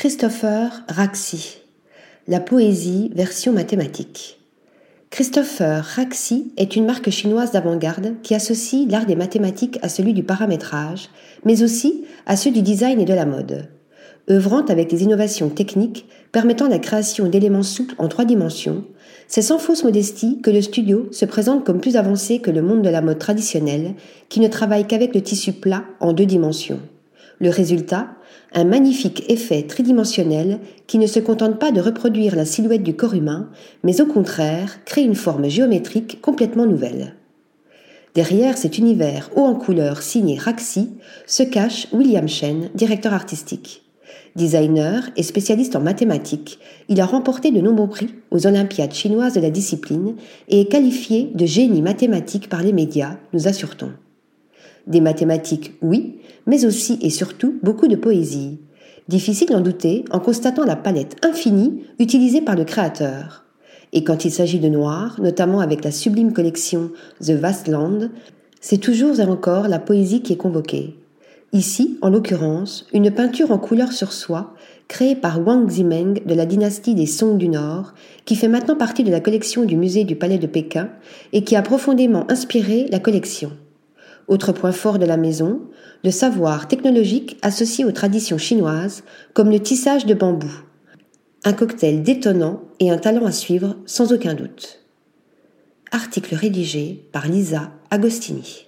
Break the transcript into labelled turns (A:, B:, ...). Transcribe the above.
A: Christopher Raxi. La poésie version mathématique. Christopher Raxi est une marque chinoise d'avant-garde qui associe l'art des mathématiques à celui du paramétrage, mais aussi à ceux du design et de la mode. Œuvrant avec des innovations techniques permettant la création d'éléments souples en trois dimensions, c'est sans fausse modestie que le studio se présente comme plus avancé que le monde de la mode traditionnelle, qui ne travaille qu'avec le tissu plat en deux dimensions. Le résultat Un magnifique effet tridimensionnel qui ne se contente pas de reproduire la silhouette du corps humain, mais au contraire crée une forme géométrique complètement nouvelle. Derrière cet univers haut en couleur signé Raxi se cache William Chen, directeur artistique. Designer et spécialiste en mathématiques, il a remporté de nombreux prix aux Olympiades chinoises de la discipline et est qualifié de génie mathématique par les médias, nous assure-t-on. Des mathématiques, oui, mais aussi et surtout beaucoup de poésie. Difficile d'en douter en constatant la palette infinie utilisée par le créateur. Et quand il s'agit de noir, notamment avec la sublime collection The Vast Land, c'est toujours et encore la poésie qui est convoquée. Ici, en l'occurrence, une peinture en couleur sur soie, créée par Wang Zimeng de la dynastie des Song du Nord, qui fait maintenant partie de la collection du musée du Palais de Pékin et qui a profondément inspiré la collection. Autre point fort de la maison, le savoir technologique associé aux traditions chinoises, comme le tissage de bambou. Un cocktail détonnant et un talent à suivre sans aucun doute. Article rédigé par Lisa Agostini.